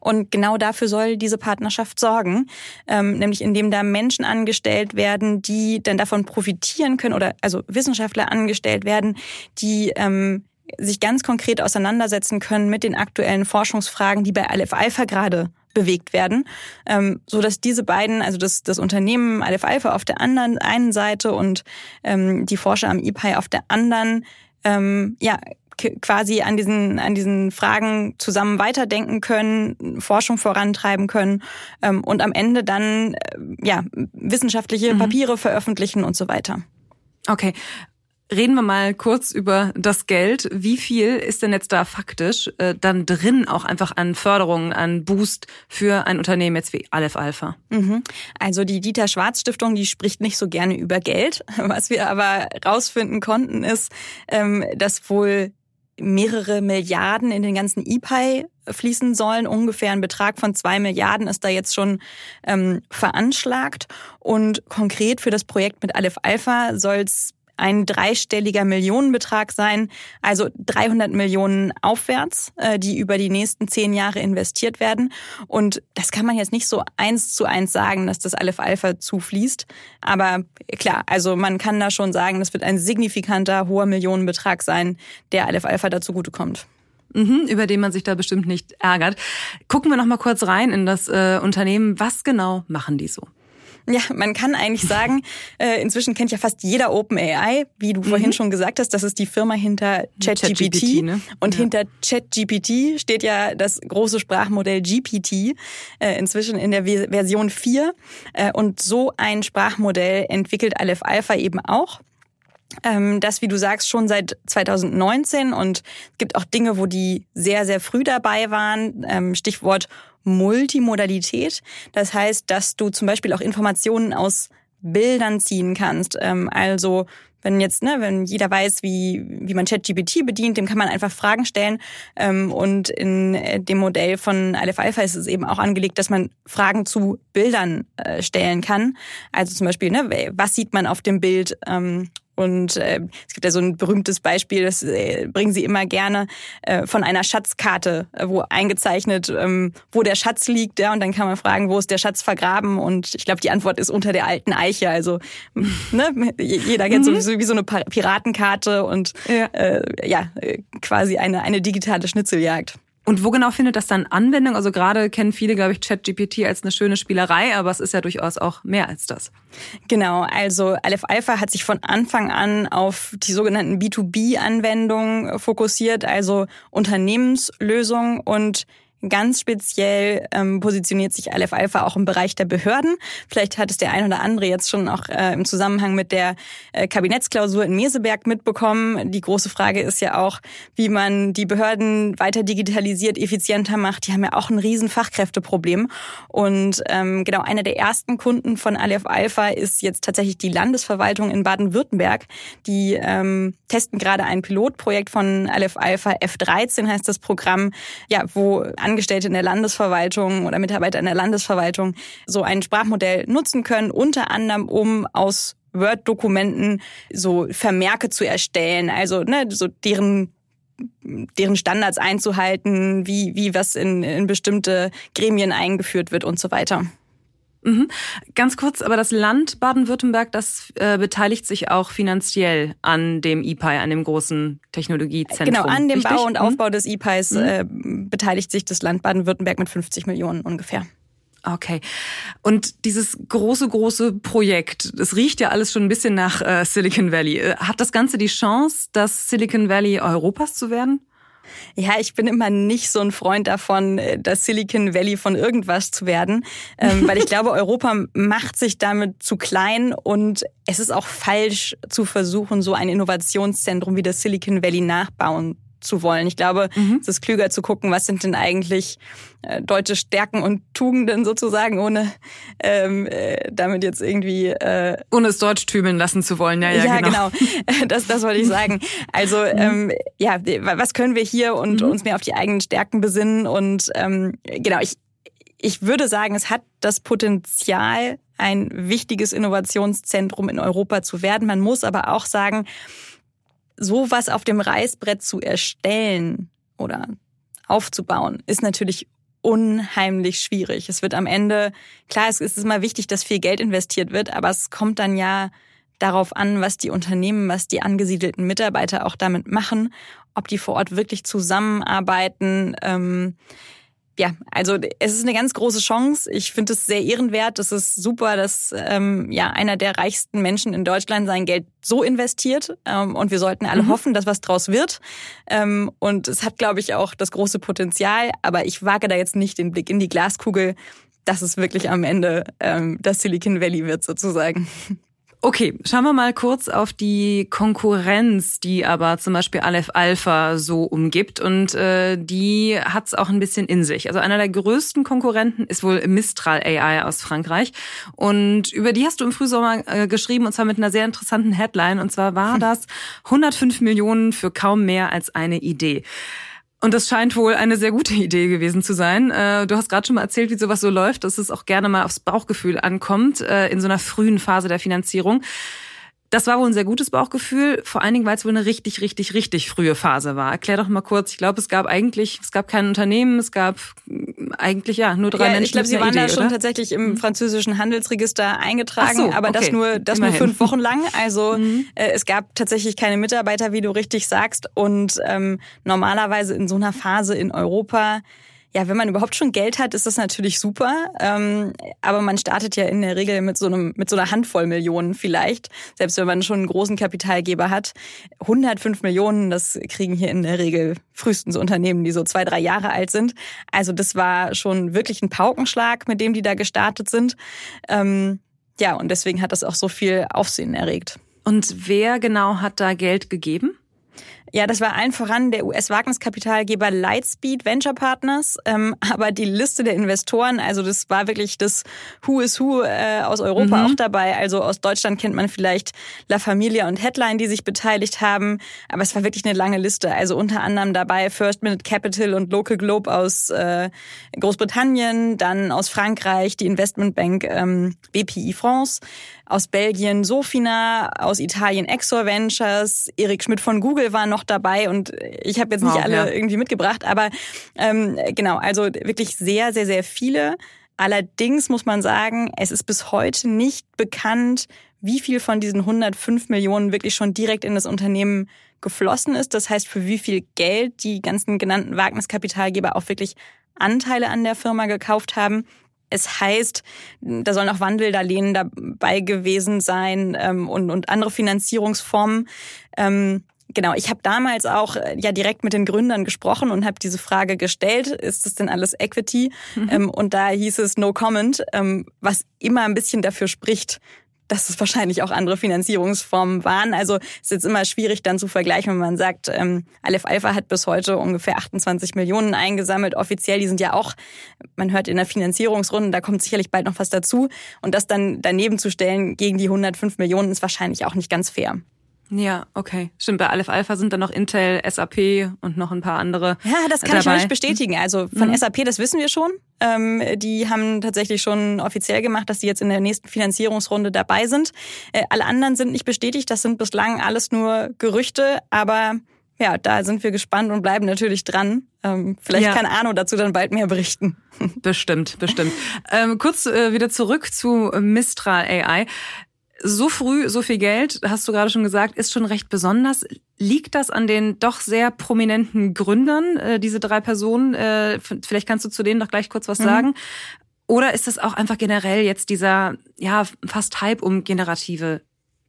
C: Und genau dafür soll diese Partnerschaft sorgen, ähm, nämlich indem da Menschen angestellt werden, die dann davon profitieren können oder also Wissenschaftler angestellt werden, die ähm, sich ganz konkret auseinandersetzen können mit den aktuellen Forschungsfragen, die bei Aleph Alpha gerade bewegt werden, ähm, so dass diese beiden, also das, das Unternehmen Aleph Alpha auf der anderen einen Seite und ähm, die Forscher am IPI auf der anderen, ähm, ja quasi an diesen, an diesen Fragen zusammen weiterdenken können, Forschung vorantreiben können ähm, und am Ende dann äh, ja, wissenschaftliche mhm. Papiere veröffentlichen und so weiter.
B: Okay. Reden wir mal kurz über das Geld. Wie viel ist denn jetzt da faktisch äh, dann drin, auch einfach an Förderungen, an Boost für ein Unternehmen jetzt wie Aleph Alpha?
C: Mhm. Also die Dieter Schwarz Stiftung, die spricht nicht so gerne über Geld. [LAUGHS] Was wir aber rausfinden konnten, ist, ähm, dass wohl mehrere Milliarden in den ganzen EPI fließen sollen. Ungefähr ein Betrag von zwei Milliarden ist da jetzt schon ähm, veranschlagt. Und konkret für das Projekt mit Aleph Alpha soll es ein dreistelliger Millionenbetrag sein, also 300 Millionen aufwärts, äh, die über die nächsten zehn Jahre investiert werden. Und das kann man jetzt nicht so eins zu eins sagen, dass das Aleph Alpha zufließt. Aber klar, also man kann da schon sagen, das wird ein signifikanter hoher Millionenbetrag sein, der Aleph Alpha dazu kommt.
B: Mhm, über den man sich da bestimmt nicht ärgert. Gucken wir noch mal kurz rein in das äh, Unternehmen. Was genau machen die so?
C: Ja, man kann eigentlich [LAUGHS] sagen, äh, inzwischen kennt ja fast jeder OpenAI, wie du mhm. vorhin schon gesagt hast, das ist die Firma hinter ChatGPT. Chat ne? Und ja. hinter ChatGPT steht ja das große Sprachmodell GPT, äh, inzwischen in der Version 4. Äh, und so ein Sprachmodell entwickelt Aleph Alpha eben auch. Ähm, das, wie du sagst, schon seit 2019 und es gibt auch Dinge, wo die sehr, sehr früh dabei waren. Ähm, Stichwort Multimodalität. Das heißt, dass du zum Beispiel auch Informationen aus Bildern ziehen kannst. Ähm, also wenn jetzt, ne, wenn jeder weiß, wie, wie man ChatGPT bedient, dem kann man einfach Fragen stellen. Ähm, und in äh, dem Modell von Aleph Alpha ist es eben auch angelegt, dass man Fragen zu Bildern äh, stellen kann. Also zum Beispiel, ne, was sieht man auf dem Bild? Und äh, es gibt ja so ein berühmtes Beispiel, das äh, bringen sie immer gerne, äh, von einer Schatzkarte, äh, wo eingezeichnet, ähm, wo der Schatz liegt. Ja, und dann kann man fragen, wo ist der Schatz vergraben? Und ich glaube, die Antwort ist unter der alten Eiche. Also [LAUGHS] ne, jeder kennt mhm. so wie so eine Piratenkarte und ja, äh, ja äh, quasi eine, eine digitale Schnitzeljagd.
B: Und wo genau findet das dann Anwendung? Also gerade kennen viele, glaube ich, ChatGPT als eine schöne Spielerei, aber es ist ja durchaus auch mehr als das.
C: Genau, also Aleph Alpha hat sich von Anfang an auf die sogenannten B2B-Anwendungen fokussiert, also Unternehmenslösungen und Ganz speziell ähm, positioniert sich Aleph Alpha auch im Bereich der Behörden. Vielleicht hat es der ein oder andere jetzt schon auch äh, im Zusammenhang mit der äh, Kabinettsklausur in Meseberg mitbekommen. Die große Frage ist ja auch, wie man die Behörden weiter digitalisiert, effizienter macht. Die haben ja auch ein riesen Fachkräfteproblem. Und ähm, genau einer der ersten Kunden von Aleph Alpha ist jetzt tatsächlich die Landesverwaltung in Baden-Württemberg. Die ähm, testen gerade ein Pilotprojekt von Aleph Alpha F13 heißt das Programm, ja, wo Angestellte in der Landesverwaltung oder Mitarbeiter in der Landesverwaltung so ein Sprachmodell nutzen können, unter anderem um aus Word-Dokumenten so Vermerke zu erstellen, also ne, so deren deren Standards einzuhalten, wie, wie was in, in bestimmte Gremien eingeführt wird und so weiter.
B: Mhm. Ganz kurz, aber das Land Baden-Württemberg, das äh, beteiligt sich auch finanziell an dem IPI, an dem großen Technologiezentrum.
C: Genau, an dem richtig? Bau und mhm. Aufbau des IPIs mhm. äh, beteiligt sich das Land Baden-Württemberg mit 50 Millionen ungefähr.
B: Okay. Und dieses große, große Projekt, es riecht ja alles schon ein bisschen nach äh, Silicon Valley. Äh, hat das Ganze die Chance, das Silicon Valley Europas zu werden?
C: Ja, ich bin immer nicht so ein Freund davon, äh, das Silicon Valley von irgendwas zu werden, ähm, [LAUGHS] weil ich glaube, Europa macht sich damit zu klein und es ist auch falsch zu versuchen, so ein Innovationszentrum wie das Silicon Valley nachbauen zu wollen. Ich glaube, mhm. es ist klüger zu gucken, was sind denn eigentlich äh, deutsche Stärken und Tugenden sozusagen, ohne ähm, äh, damit jetzt irgendwie
B: äh, ohne es deutsch tübeln lassen zu wollen. Ja, ja,
C: ja genau. genau. [LAUGHS] Das, das wollte ich sagen. Also mhm. ähm, ja, was können wir hier und mhm. uns mehr auf die eigenen Stärken besinnen und ähm, genau. Ich ich würde sagen, es hat das Potenzial, ein wichtiges Innovationszentrum in Europa zu werden. Man muss aber auch sagen, sowas auf dem Reißbrett zu erstellen oder aufzubauen, ist natürlich unheimlich schwierig. Es wird am Ende, klar, es ist immer wichtig, dass viel Geld investiert wird, aber es kommt dann ja darauf an, was die Unternehmen, was die angesiedelten Mitarbeiter auch damit machen, ob die vor Ort wirklich zusammenarbeiten. Ähm, ja, also es ist eine ganz große Chance. Ich finde es sehr ehrenwert. Es ist super, dass ähm, ja einer der reichsten Menschen in Deutschland sein Geld so investiert. Ähm, und wir sollten alle mhm. hoffen, dass was draus wird. Ähm, und es hat, glaube ich, auch das große Potenzial. Aber ich wage da jetzt nicht den Blick in die Glaskugel, dass es wirklich am Ende ähm, das Silicon Valley wird, sozusagen.
B: Okay, schauen wir mal kurz auf die Konkurrenz, die aber zum Beispiel Aleph Alpha so umgibt und äh, die hat es auch ein bisschen in sich. Also einer der größten Konkurrenten ist wohl Mistral AI aus Frankreich und über die hast du im Frühsommer äh, geschrieben und zwar mit einer sehr interessanten Headline und zwar war [LAUGHS] das 105 Millionen für kaum mehr als eine Idee. Und das scheint wohl eine sehr gute Idee gewesen zu sein. Äh, du hast gerade schon mal erzählt, wie sowas so läuft, dass es auch gerne mal aufs Bauchgefühl ankommt äh, in so einer frühen Phase der Finanzierung. Das war wohl ein sehr gutes Bauchgefühl, vor allen Dingen, weil es wohl eine richtig, richtig, richtig frühe Phase war. Erklär doch mal kurz. Ich glaube, es gab eigentlich, es gab kein Unternehmen, es gab eigentlich ja nur drei ja, Menschen.
C: Ich glaube, sie waren Idee, da schon oder? tatsächlich im mhm. französischen Handelsregister eingetragen, so, aber okay. das nur, das nur fünf Wochen lang. Also [LAUGHS] mhm. äh, es gab tatsächlich keine Mitarbeiter, wie du richtig sagst. Und ähm, normalerweise in so einer Phase in Europa ja, wenn man überhaupt schon Geld hat, ist das natürlich super. Ähm, aber man startet ja in der Regel mit so einem, mit so einer Handvoll Millionen vielleicht. Selbst wenn man schon einen großen Kapitalgeber hat. 105 Millionen, das kriegen hier in der Regel frühestens Unternehmen, die so zwei, drei Jahre alt sind. Also das war schon wirklich ein Paukenschlag, mit dem die da gestartet sind. Ähm, ja, und deswegen hat das auch so viel Aufsehen erregt.
B: Und wer genau hat da Geld gegeben?
C: Ja, das war allen voran der US-Wagniskapitalgeber Lightspeed Venture Partners. Ähm, [LAUGHS] aber die Liste der Investoren, also das war wirklich das Who is Who äh, aus Europa mhm. auch dabei. Also aus Deutschland kennt man vielleicht La Familia und Headline, die sich beteiligt haben. Aber es war wirklich eine lange Liste. Also unter anderem dabei First Minute Capital und Local Globe aus äh, Großbritannien, dann aus Frankreich die Investmentbank ähm, BPI France aus Belgien Sofina, aus Italien Exor Ventures, Erik Schmidt von Google war noch dabei und ich habe jetzt nicht wow, alle ja. irgendwie mitgebracht, aber ähm, genau, also wirklich sehr, sehr, sehr viele. Allerdings muss man sagen, es ist bis heute nicht bekannt, wie viel von diesen 105 Millionen wirklich schon direkt in das Unternehmen geflossen ist. Das heißt, für wie viel Geld die ganzen genannten Wagniskapitalgeber auch wirklich Anteile an der Firma gekauft haben. Es heißt, da sollen auch Wandeldarlehen dabei gewesen sein ähm, und, und andere Finanzierungsformen. Ähm, genau, ich habe damals auch äh, ja direkt mit den Gründern gesprochen und habe diese Frage gestellt, ist das denn alles Equity? Mhm. Ähm, und da hieß es No Comment, ähm, was immer ein bisschen dafür spricht, dass es wahrscheinlich auch andere Finanzierungsformen waren. Also es ist jetzt immer schwierig dann zu vergleichen, wenn man sagt, ähm, Aleph Alpha hat bis heute ungefähr 28 Millionen eingesammelt. Offiziell, die sind ja auch, man hört in der Finanzierungsrunde, da kommt sicherlich bald noch was dazu. Und das dann daneben zu stellen gegen die 105 Millionen ist wahrscheinlich auch nicht ganz fair.
B: Ja, okay. Stimmt, bei Aleph Alpha sind dann noch Intel, SAP und noch ein paar andere.
C: Ja, das kann dabei. ich noch nicht bestätigen. Also von mhm. SAP, das wissen wir schon. Ähm, die haben tatsächlich schon offiziell gemacht, dass sie jetzt in der nächsten Finanzierungsrunde dabei sind. Äh, alle anderen sind nicht bestätigt. Das sind bislang alles nur Gerüchte, aber ja, da sind wir gespannt und bleiben natürlich dran. Ähm, vielleicht ja. kann Arno dazu dann bald mehr berichten. [LAUGHS]
B: Bestimmt, bestimmt. Ähm, kurz äh, wieder zurück zu Mistral AI so früh so viel Geld, hast du gerade schon gesagt, ist schon recht besonders. Liegt das an den doch sehr prominenten Gründern, äh, diese drei Personen? Äh, vielleicht kannst du zu denen noch gleich kurz was mhm. sagen. Oder ist das auch einfach generell jetzt dieser, ja, fast Hype um generative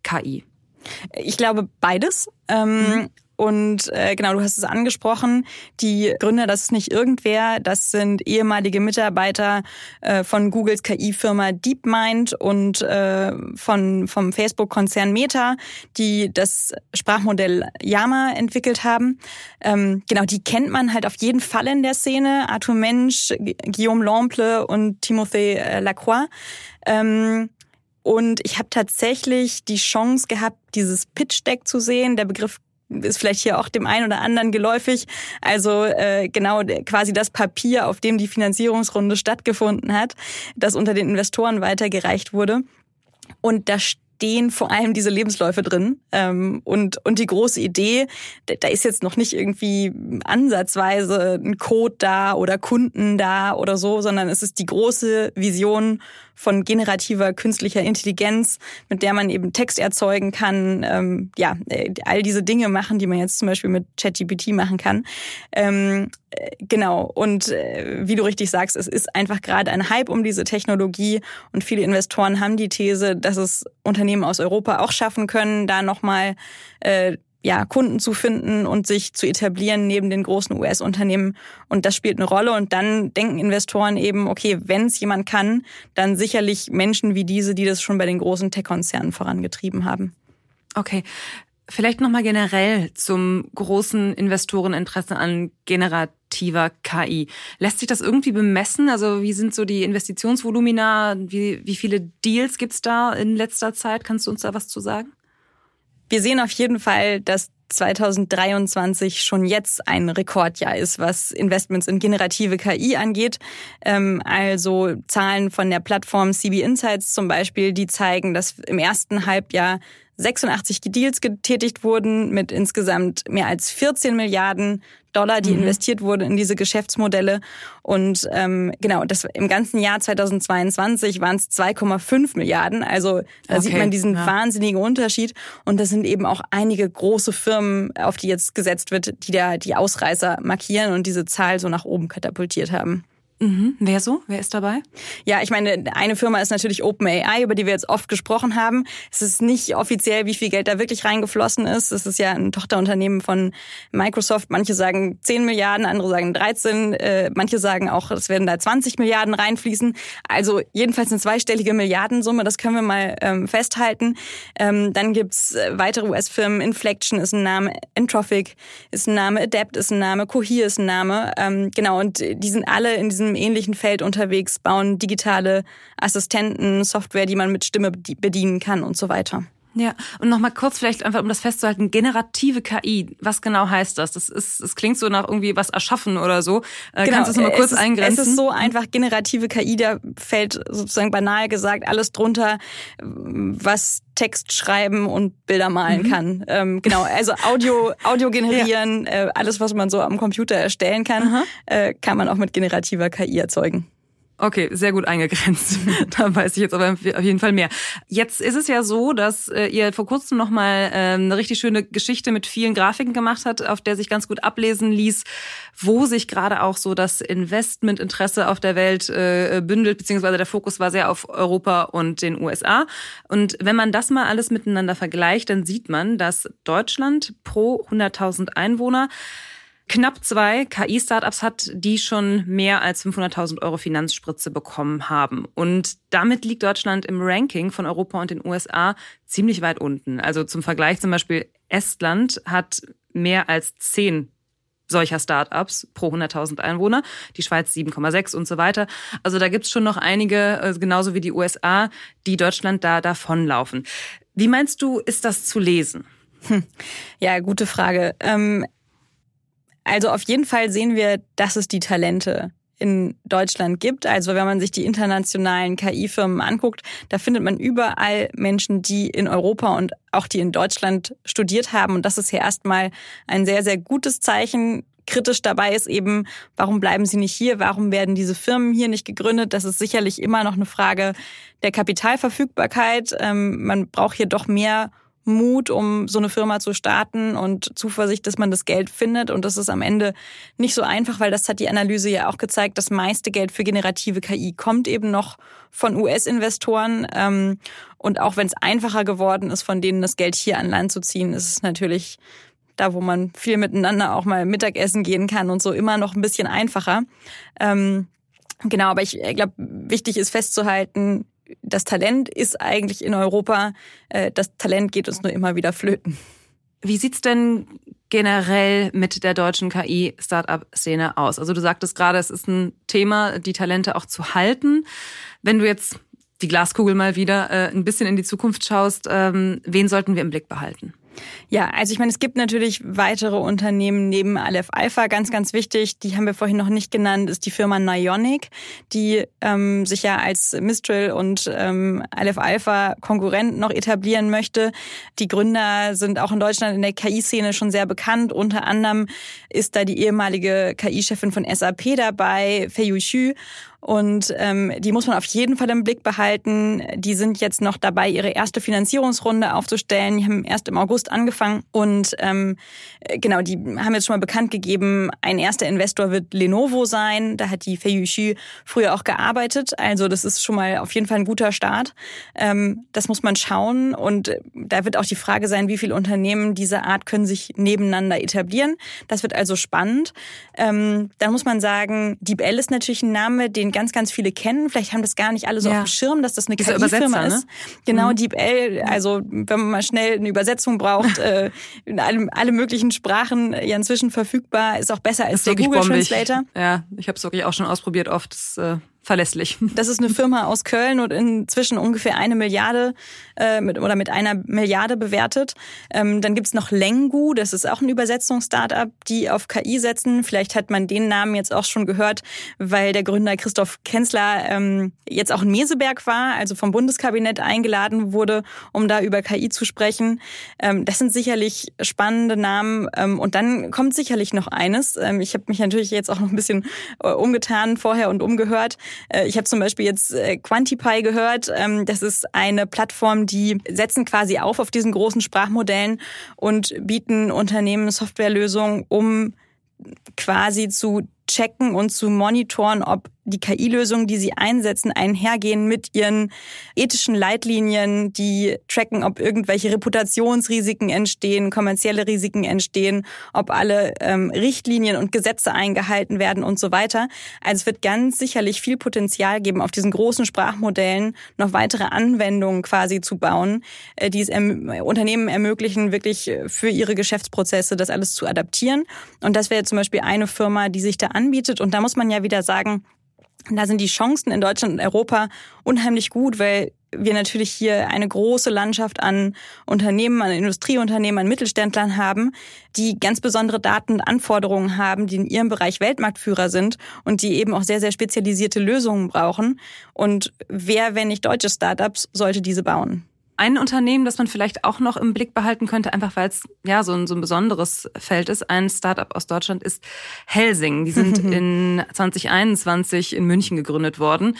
B: KI?
C: Ich glaube beides. Ähm, mhm. Und äh, genau, du hast es angesprochen, die Gründer, das ist nicht irgendwer, das sind ehemalige Mitarbeiter äh, von Googles KI-Firma DeepMind und äh, von, vom Facebook-Konzern Meta, die das Sprachmodell Yama entwickelt haben. Ähm, genau, die kennt man halt auf jeden Fall in der Szene. Arthur Mensch, Guillaume Lample und Timothée äh, Lacroix. Ähm, und ich habe tatsächlich die Chance gehabt, dieses Pitch-Deck zu sehen. Der Begriff ist vielleicht hier auch dem einen oder anderen geläufig. Also äh, genau quasi das Papier, auf dem die Finanzierungsrunde stattgefunden hat, das unter den Investoren weitergereicht wurde. Und da stehen vor allem diese Lebensläufe drin. Ähm, und, und die große Idee, da ist jetzt noch nicht irgendwie ansatzweise ein Code da oder Kunden da oder so, sondern es ist die große Vision von generativer künstlicher Intelligenz, mit der man eben Text erzeugen kann, ähm, ja, äh, all diese Dinge machen, die man jetzt zum Beispiel mit ChatGPT machen kann. Ähm, äh, genau. Und äh, wie du richtig sagst, es ist einfach gerade ein Hype um diese Technologie und viele Investoren haben die These, dass es Unternehmen aus Europa auch schaffen können, da nochmal äh, ja, Kunden zu finden und sich zu etablieren neben den großen US-Unternehmen. Und das spielt eine Rolle. Und dann denken Investoren eben, okay, wenn es jemand kann, dann sicherlich Menschen wie diese, die das schon bei den großen Tech-Konzernen vorangetrieben haben.
B: Okay. Vielleicht nochmal generell zum großen Investoreninteresse an generativer KI. Lässt sich das irgendwie bemessen? Also wie sind so die Investitionsvolumina? Wie, wie viele Deals gibt's da in letzter Zeit? Kannst du uns da was zu sagen?
C: Wir sehen auf jeden Fall, dass 2023 schon jetzt ein Rekordjahr ist, was Investments in generative KI angeht. Ähm, also Zahlen von der Plattform CB Insights zum Beispiel, die zeigen, dass im ersten Halbjahr 86 Deals getätigt wurden mit insgesamt mehr als 14 Milliarden Dollar, die mhm. investiert wurden in diese Geschäftsmodelle. Und ähm, genau, das im ganzen Jahr 2022 waren es 2,5 Milliarden. Also da okay. sieht man diesen ja. wahnsinnigen Unterschied. Und das sind eben auch einige große Firmen, auf die jetzt gesetzt wird, die da die Ausreißer markieren und diese Zahl so nach oben katapultiert haben.
B: Mhm. Wer so? Wer ist dabei?
C: Ja, ich meine, eine Firma ist natürlich OpenAI, über die wir jetzt oft gesprochen haben. Es ist nicht offiziell, wie viel Geld da wirklich reingeflossen ist. Es ist ja ein Tochterunternehmen von Microsoft. Manche sagen 10 Milliarden, andere sagen 13. Äh, manche sagen auch, es werden da 20 Milliarden reinfließen. Also jedenfalls eine zweistellige Milliardensumme, das können wir mal ähm, festhalten. Ähm, dann gibt's äh, weitere US-Firmen. Inflection ist ein Name, Entrophic ist ein Name, Adapt ist ein Name, Cohere ist ein Name. Ähm, genau, und die sind alle in diesem ähnlichen Feld unterwegs, bauen digitale Assistenten, Software, die man mit Stimme bedienen kann und so weiter.
B: Ja, und nochmal kurz vielleicht einfach, um das festzuhalten, generative KI, was genau heißt das? Das ist, es klingt so nach irgendwie was erschaffen oder so.
C: Äh, genau, Kannst du das nochmal kurz ist, eingrenzen? Es ist so einfach, generative KI, da fällt sozusagen banal gesagt alles drunter, was Text schreiben und Bilder malen mhm. kann. Ähm, genau, also Audio, Audio [LAUGHS] generieren, ja. äh, alles, was man so am Computer erstellen kann, äh, kann man auch mit generativer KI erzeugen.
B: Okay, sehr gut eingegrenzt. [LAUGHS] da weiß ich jetzt aber auf jeden Fall mehr. Jetzt ist es ja so, dass äh, ihr vor kurzem nochmal äh, eine richtig schöne Geschichte mit vielen Grafiken gemacht habt, auf der sich ganz gut ablesen ließ, wo sich gerade auch so das Investmentinteresse auf der Welt äh, bündelt, beziehungsweise der Fokus war sehr auf Europa und den USA. Und wenn man das mal alles miteinander vergleicht, dann sieht man, dass Deutschland pro 100.000 Einwohner knapp zwei KI-Startups hat, die schon mehr als 500.000 Euro Finanzspritze bekommen haben. Und damit liegt Deutschland im Ranking von Europa und den USA ziemlich weit unten. Also zum Vergleich zum Beispiel Estland hat mehr als zehn solcher Startups pro 100.000 Einwohner, die Schweiz 7,6 und so weiter. Also da gibt's schon noch einige, äh, genauso wie die USA, die Deutschland da davonlaufen. Wie meinst du, ist das zu lesen?
C: Hm. Ja, gute Frage. Ähm, also auf jeden Fall sehen wir, dass es die Talente in Deutschland gibt. Also wenn man sich die internationalen KI-Firmen anguckt, da findet man überall Menschen, die in Europa und auch die in Deutschland studiert haben. Und das ist ja erstmal ein sehr, sehr gutes Zeichen. Kritisch dabei ist eben, warum bleiben sie nicht hier? Warum werden diese Firmen hier nicht gegründet? Das ist sicherlich immer noch eine Frage der Kapitalverfügbarkeit. Ähm, man braucht hier doch mehr Mut, um so eine Firma zu starten und Zuversicht, dass man das Geld findet. Und das ist am Ende nicht so einfach, weil das hat die Analyse ja auch gezeigt. Das meiste Geld für generative KI kommt eben noch von US-Investoren. Ähm, und auch wenn es einfacher geworden ist, von denen das Geld hier an Land zu ziehen, ist es natürlich da, wo man viel miteinander auch mal Mittagessen gehen kann und so immer noch ein bisschen einfacher. Ähm, genau, aber ich glaube, wichtig ist festzuhalten, das Talent ist eigentlich in Europa, äh, das Talent geht uns nur immer wieder flöten.
B: Wie sieht's denn generell mit der deutschen KI-Startup-Szene aus? Also du sagtest gerade, es ist ein Thema, die Talente auch zu halten. Wenn du jetzt die Glaskugel mal wieder äh, ein bisschen in die Zukunft schaust, ähm, wen sollten wir im Blick behalten?
C: Ja, also ich meine, es gibt natürlich weitere Unternehmen neben Aleph Alpha. Ganz, ganz wichtig, die haben wir vorhin noch nicht genannt, ist die Firma Nionic, die ähm, sich ja als Mistral und ähm, Aleph Alpha Konkurrent noch etablieren möchte. Die Gründer sind auch in Deutschland in der KI-Szene schon sehr bekannt. Unter anderem ist da die ehemalige KI-Chefin von SAP dabei, Fei Xu. Und ähm, die muss man auf jeden Fall im Blick behalten. Die sind jetzt noch dabei, ihre erste Finanzierungsrunde aufzustellen. Die haben erst im August angefangen und ähm, genau, die haben jetzt schon mal bekannt gegeben, ein erster Investor wird Lenovo sein. Da hat die Fei Yuxi früher auch gearbeitet. Also das ist schon mal auf jeden Fall ein guter Start. Ähm, das muss man schauen und da wird auch die Frage sein, wie viele Unternehmen dieser Art können sich nebeneinander etablieren. Das wird also spannend. Ähm, dann muss man sagen, DeepL ist natürlich ein Name, den den ganz, ganz viele kennen. Vielleicht haben das gar nicht alle so ja. auf dem Schirm, dass das eine KI-Firma ist. Ne? Genau, mhm. DeepL, also wenn man mal schnell eine Übersetzung braucht, [LAUGHS] äh, in allem, alle möglichen Sprachen ja inzwischen verfügbar, ist auch besser als der Google
B: bombig. Translator. Ja, ich habe es wirklich auch schon ausprobiert oft. Das, äh verlässlich. [LAUGHS]
C: Das ist eine Firma aus Köln und inzwischen ungefähr eine Milliarde äh, mit, oder mit einer Milliarde bewertet. Ähm, dann gibt's noch Lengu, das ist auch ein Übersetzungs-Startup, die auf KI setzen. Vielleicht hat man den Namen jetzt auch schon gehört, weil der Gründer Christoph Kenzler ähm, jetzt auch in Meseberg war, also vom Bundeskabinett eingeladen wurde, um da über KI zu sprechen. Ähm, das sind sicherlich spannende Namen. Ähm, und dann kommt sicherlich noch eines. Ähm, ich habe mich natürlich jetzt auch noch ein bisschen äh, umgetan vorher und umgehört. Äh, ich habe zum Beispiel jetzt äh, Quantify gehört. Ähm, das ist eine Plattform, die setzen quasi auf auf diesen großen Sprachmodellen und bieten Unternehmen Softwarelösungen, um quasi zu checken und zu monitoren, ob die KI-Lösungen, die sie einsetzen, einhergehen mit ihren ethischen Leitlinien, die tracken, ob irgendwelche Reputationsrisiken entstehen, kommerzielle Risiken entstehen, ob alle ähm, Richtlinien und Gesetze eingehalten werden und so weiter. Also es wird ganz sicherlich viel Potenzial geben, auf diesen großen Sprachmodellen noch weitere Anwendungen quasi zu bauen, äh, die es erm Unternehmen ermöglichen, wirklich für ihre Geschäftsprozesse das alles zu adaptieren. Und das wäre zum Beispiel eine Firma, die sich da anbietet. Und da muss man ja wieder sagen, da sind die Chancen in Deutschland und Europa unheimlich gut, weil wir natürlich hier eine große Landschaft an Unternehmen, an Industrieunternehmen, an Mittelständlern haben, die ganz besondere Daten und Anforderungen haben, die in ihrem Bereich Weltmarktführer sind und die eben auch sehr, sehr spezialisierte Lösungen brauchen. Und wer, wenn nicht deutsche Startups, sollte diese bauen?
B: Ein Unternehmen, das man vielleicht auch noch im Blick behalten könnte, einfach weil es ja so ein, so ein besonderes Feld ist, ein Startup aus Deutschland ist Helsing. Die sind [LAUGHS] in 2021 in München gegründet worden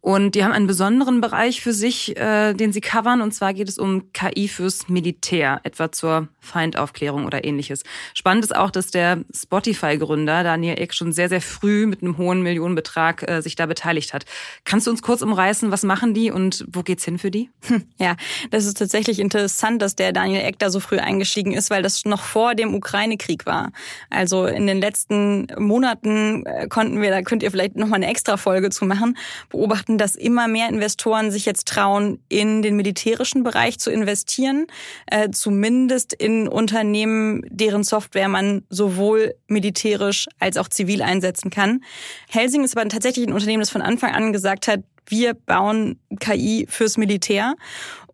B: und die haben einen besonderen Bereich für sich, äh, den sie covern. Und zwar geht es um KI fürs Militär, etwa zur Feindaufklärung oder ähnliches. Spannend ist auch, dass der Spotify-Gründer Daniel Eck schon sehr, sehr früh mit einem hohen Millionenbetrag äh, sich da beteiligt hat. Kannst du uns kurz umreißen, was machen die und wo geht's hin für die? [LAUGHS]
C: Ja, das ist tatsächlich interessant, dass der Daniel Eck da so früh eingestiegen ist, weil das noch vor dem Ukraine-Krieg war. Also in den letzten Monaten äh, konnten wir, da könnt ihr vielleicht nochmal eine extra Folge zu machen, beobachten, dass immer mehr Investoren sich jetzt trauen, in den militärischen Bereich zu investieren, äh, zumindest in Unternehmen, deren Software man sowohl militärisch als auch zivil einsetzen kann. Helsing ist aber tatsächlich ein Unternehmen, das von Anfang an gesagt hat, wir bauen KI fürs Militär.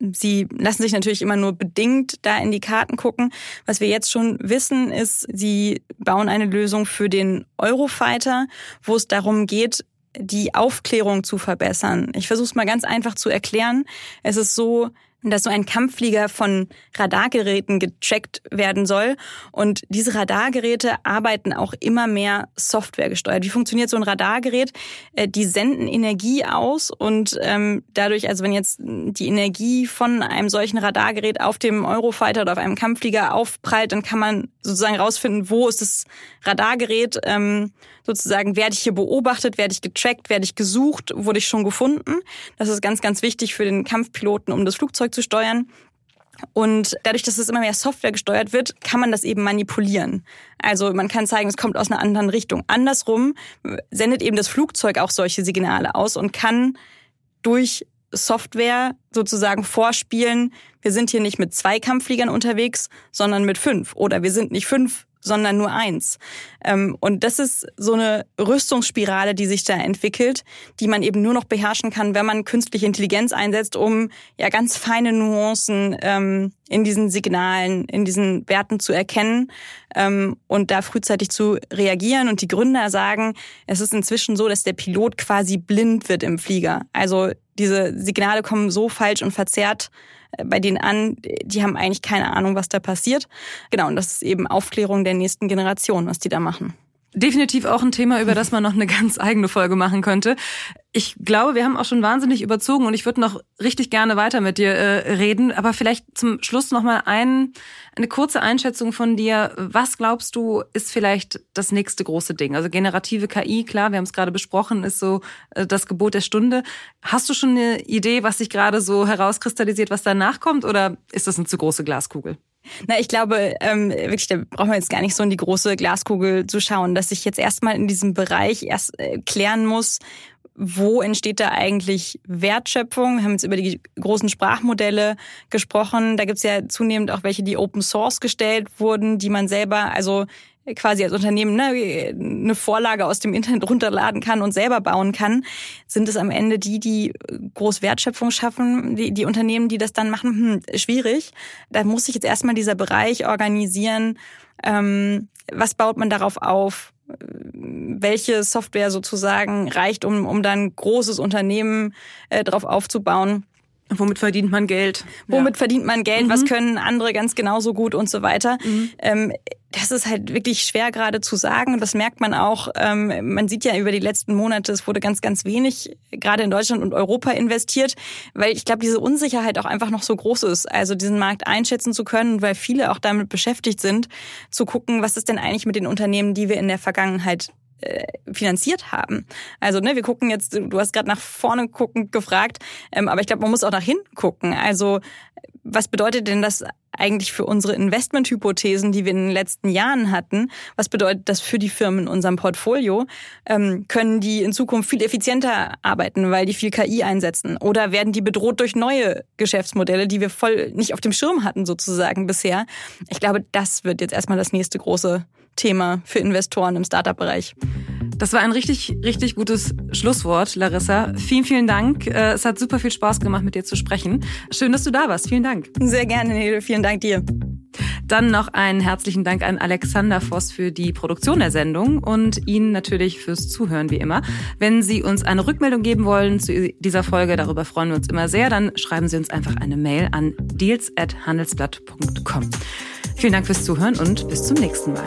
C: Sie lassen sich natürlich immer nur bedingt da in die Karten gucken. Was wir jetzt schon wissen, ist, sie bauen eine Lösung für den Eurofighter, wo es darum geht, die Aufklärung zu verbessern. Ich versuche es mal ganz einfach zu erklären. Es ist so, dass so ein Kampfflieger von Radargeräten gecheckt werden soll. Und diese Radargeräte arbeiten auch immer mehr softwaregesteuert. Wie funktioniert so ein Radargerät? Äh, die senden Energie aus und ähm, dadurch, also wenn jetzt die Energie von einem solchen Radargerät auf dem Eurofighter oder auf einem Kampfflieger aufprallt, dann kann man sozusagen rausfinden, wo ist das Radargerät, ähm, sozusagen werde ich hier beobachtet, werde ich getrackt, werde ich gesucht, wurde ich schon gefunden. Das ist ganz, ganz wichtig für den Kampfpiloten, um das Flugzeug zu steuern. Und dadurch, dass es immer mehr Software gesteuert wird, kann man das eben manipulieren. Also man kann zeigen, es kommt aus einer anderen Richtung. Andersrum sendet eben das Flugzeug auch solche Signale aus und kann durch Software sozusagen vorspielen, wir sind hier nicht mit zwei Kampffliegern unterwegs, sondern mit fünf. Oder wir sind nicht fünf, sondern nur eins. Ähm, und das ist so eine Rüstungsspirale, die sich da entwickelt, die man eben nur noch beherrschen kann, wenn man künstliche Intelligenz einsetzt, um ja ganz feine Nuancen ähm, in diesen Signalen, in diesen Werten zu erkennen ähm, und da frühzeitig zu reagieren. Und die Gründer sagen, es ist inzwischen so, dass der Pilot quasi blind wird im Flieger. Also diese Signale kommen so falsch und verzerrt bei denen an, die haben eigentlich keine Ahnung, was da passiert. Genau, und das ist eben Aufklärung der nächsten Generation, was die da machen.
B: Definitiv auch ein Thema, über das man noch eine ganz eigene Folge machen könnte. Ich glaube, wir haben auch schon wahnsinnig überzogen und ich würde noch richtig gerne weiter mit dir äh, reden. Aber vielleicht zum Schluss noch mal ein, eine kurze Einschätzung von dir. Was glaubst du, ist vielleicht das nächste große Ding? Also generative KI, klar, wir haben es gerade besprochen, ist so äh, das Gebot der Stunde. Hast du schon eine Idee, was sich gerade so herauskristallisiert, was danach kommt? Oder ist das eine zu große Glaskugel?
C: Na, ich glaube, ähm, wirklich, da brauchen wir jetzt gar nicht so in die große Glaskugel zu schauen, dass ich jetzt erstmal in diesem Bereich erst äh, klären muss, wo entsteht da eigentlich Wertschöpfung? Wir haben jetzt über die großen Sprachmodelle gesprochen. Da gibt's ja zunehmend auch welche, die Open Source gestellt wurden, die man selber, also quasi als Unternehmen ne, eine Vorlage aus dem Internet runterladen kann und selber bauen kann, sind es am Ende die, die groß Wertschöpfung schaffen, die, die Unternehmen, die das dann machen, hm, schwierig. Da muss sich jetzt erstmal dieser Bereich organisieren. Ähm, was baut man darauf auf? Welche Software sozusagen reicht, um, um dann großes Unternehmen äh, drauf aufzubauen?
B: Womit verdient man Geld?
C: Womit ja. verdient man Geld? Mhm. Was können andere ganz genauso gut und so weiter? Mhm. Ähm, das ist halt wirklich schwer gerade zu sagen. Das merkt man auch. Ähm, man sieht ja über die letzten Monate, es wurde ganz, ganz wenig gerade in Deutschland und Europa investiert, weil ich glaube, diese Unsicherheit auch einfach noch so groß ist. Also diesen Markt einschätzen zu können, weil viele auch damit beschäftigt sind, zu gucken, was ist denn eigentlich mit den Unternehmen, die wir in der Vergangenheit äh, finanziert haben. Also ne, wir gucken jetzt, du hast gerade nach vorne gucken gefragt, ähm, aber ich glaube, man muss auch nach hinten gucken. Also was bedeutet denn das eigentlich für unsere Investmenthypothesen, die wir in den letzten Jahren hatten? Was bedeutet das für die Firmen in unserem Portfolio? Ähm, können die in Zukunft viel effizienter arbeiten, weil die viel KI einsetzen? Oder werden die bedroht durch neue Geschäftsmodelle, die wir voll nicht auf dem Schirm hatten sozusagen bisher? Ich glaube, das wird jetzt erstmal das nächste große Thema für Investoren im Startup-Bereich.
B: Das war ein richtig, richtig gutes Schlusswort, Larissa. Vielen, vielen Dank. Äh, es hat super viel Spaß gemacht, mit dir zu sprechen. Schön, dass du da warst. Vielen Dank.
C: Sehr gerne, Nele. Vielen Dank dir.
B: Dann noch einen herzlichen Dank an Alexander Voss für die Produktion der Sendung und Ihnen natürlich fürs Zuhören wie immer. Wenn Sie uns eine Rückmeldung geben wollen zu dieser Folge, darüber freuen wir uns immer sehr, dann schreiben Sie uns einfach eine Mail an deals@handelsblatt.com. Vielen Dank fürs Zuhören und bis zum nächsten Mal.